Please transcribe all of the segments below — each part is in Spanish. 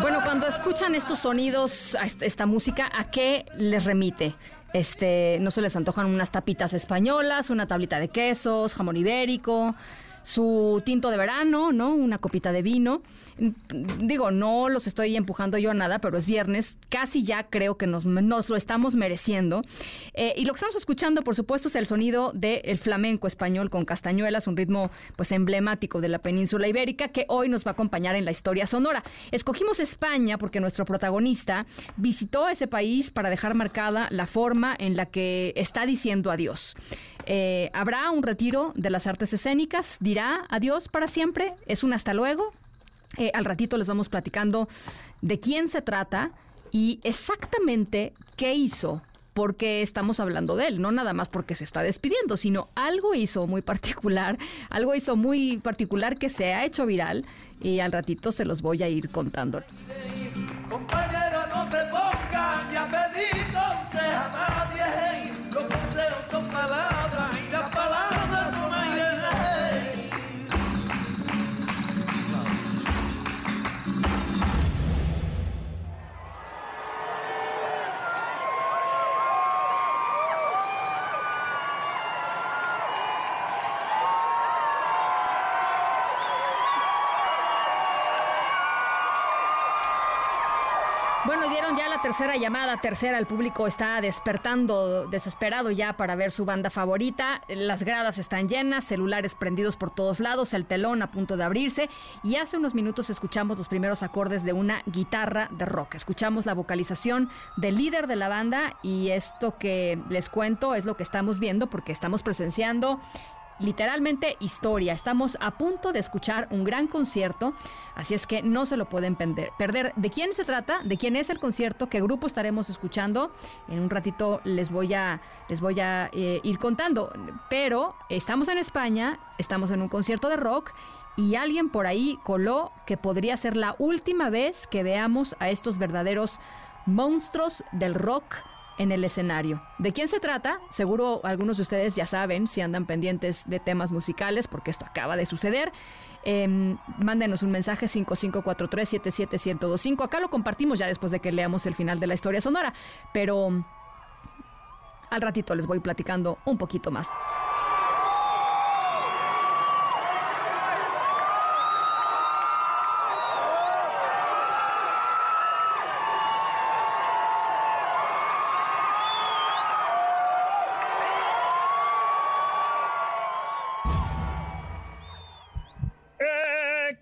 Bueno, cuando escuchan estos sonidos, esta música, ¿a qué les remite? Este, no se les antojan unas tapitas españolas, una tablita de quesos, jamón ibérico, su tinto de verano, ¿no? Una copita de vino. Mm, Digo, no los estoy empujando yo a nada, pero es viernes, casi ya creo que nos, nos lo estamos mereciendo. Eh, y lo que estamos escuchando, por supuesto, es el sonido del flamenco español con castañuelas, un ritmo pues emblemático de la península ibérica que hoy nos va a acompañar en la historia sonora. Escogimos España porque nuestro protagonista visitó ese país para dejar marcada la forma en la que está diciendo adiós. Eh, habrá un retiro de las artes escénicas, dirá adiós para siempre, es un hasta luego. Eh, al ratito les vamos platicando de quién se trata y exactamente qué hizo, porque estamos hablando de él, no nada más porque se está despidiendo, sino algo hizo muy particular, algo hizo muy particular que se ha hecho viral y al ratito se los voy a ir contando. Bueno, dieron ya la tercera llamada, tercera, el público está despertando, desesperado ya para ver su banda favorita, las gradas están llenas, celulares prendidos por todos lados, el telón a punto de abrirse. Y hace unos minutos escuchamos los primeros acordes de una guitarra de rock, escuchamos la vocalización del líder de la banda y esto que les cuento es lo que estamos viendo porque estamos presenciando literalmente historia. Estamos a punto de escuchar un gran concierto, así es que no se lo pueden perder. ¿De quién se trata? ¿De quién es el concierto? ¿Qué grupo estaremos escuchando? En un ratito les voy a, les voy a eh, ir contando. Pero estamos en España, estamos en un concierto de rock y alguien por ahí coló que podría ser la última vez que veamos a estos verdaderos monstruos del rock en el escenario. ¿De quién se trata? Seguro algunos de ustedes ya saben si andan pendientes de temas musicales, porque esto acaba de suceder. Eh, mándenos un mensaje 5543-77125. Acá lo compartimos ya después de que leamos el final de la historia sonora, pero al ratito les voy platicando un poquito más.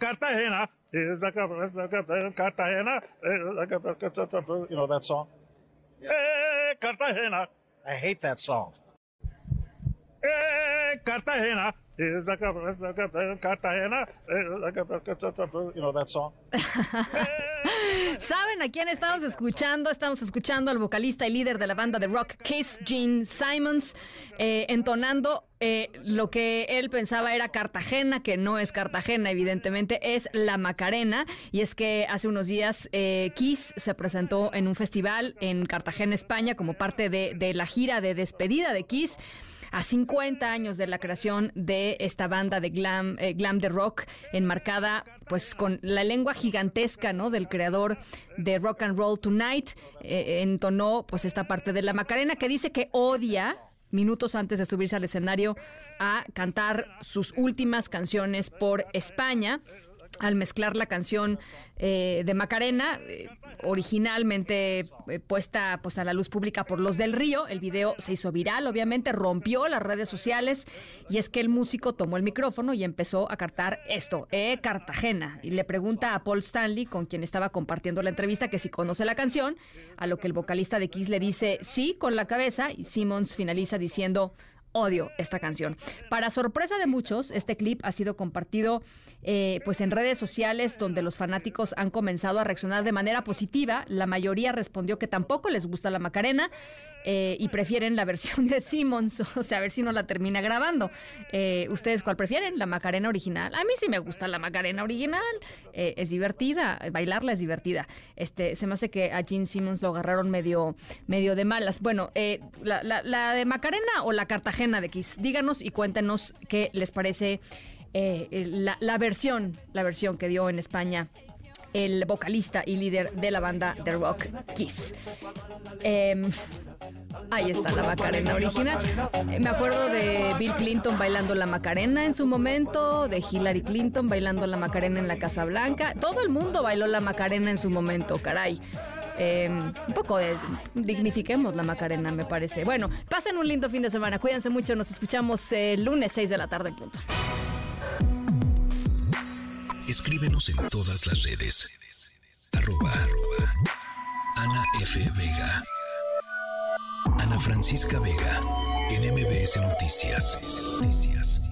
Cartagena. Cartagena. Eh, eh, eh, you know that song? Yeah. Hey, Cartagena. I hate that song. Hey, Cartagena. Cartagena. You know that song? ¿Saben a quién estamos escuchando? Estamos escuchando al vocalista y líder de la banda de rock Kiss, Gene Simons, eh, entonando eh, lo que él pensaba era Cartagena, que no es Cartagena, evidentemente, es la Macarena. Y es que hace unos días eh, Kiss se presentó en un festival en Cartagena, España, como parte de, de la gira de despedida de Kiss a 50 años de la creación de esta banda de glam, eh, glam de rock, enmarcada pues con la lengua gigantesca, ¿no? Del creador de Rock and Roll Tonight, eh, entonó pues esta parte de la Macarena que dice que odia minutos antes de subirse al escenario a cantar sus últimas canciones por España. Al mezclar la canción eh, de Macarena, eh, originalmente eh, puesta pues, a la luz pública por los del Río. El video se hizo viral, obviamente, rompió las redes sociales y es que el músico tomó el micrófono y empezó a cantar esto, eh, Cartagena. Y le pregunta a Paul Stanley, con quien estaba compartiendo la entrevista, que si conoce la canción, a lo que el vocalista de Kiss le dice sí con la cabeza y Simmons finaliza diciendo odio esta canción. Para sorpresa de muchos, este clip ha sido compartido eh, pues en redes sociales donde los fanáticos han comenzado a reaccionar de manera positiva. La mayoría respondió que tampoco les gusta la Macarena eh, y prefieren la versión de Simmons, o sea, a ver si no la termina grabando. Eh, ¿Ustedes cuál prefieren? ¿La Macarena original? A mí sí me gusta la Macarena original. es divertida, bailarla es divertida. Este, se me hace que a Gene Simmons lo agarraron medio, medio de malas. Bueno, la, la de Macarena o la Cartagena de X. Díganos y cuéntenos qué les parece eh, la, versión, la versión que dio en España el vocalista y líder de la banda de rock Kiss. Em, ahí está la Macarena original. Me acuerdo de Bill Clinton bailando la Macarena en su momento, de Hillary Clinton bailando la Macarena en la Casa Blanca. Todo el mundo bailó la Macarena en su momento, caray. Em, un poco dignifiquemos la Macarena, me parece. Bueno, pasen un lindo fin de semana. Cuídense mucho. Nos escuchamos el lunes 6 de la tarde en punto. Escríbenos en todas las redes. Arroba, Ana F. Vega. Ana Francisca Vega. En MBS Noticias. Noticias.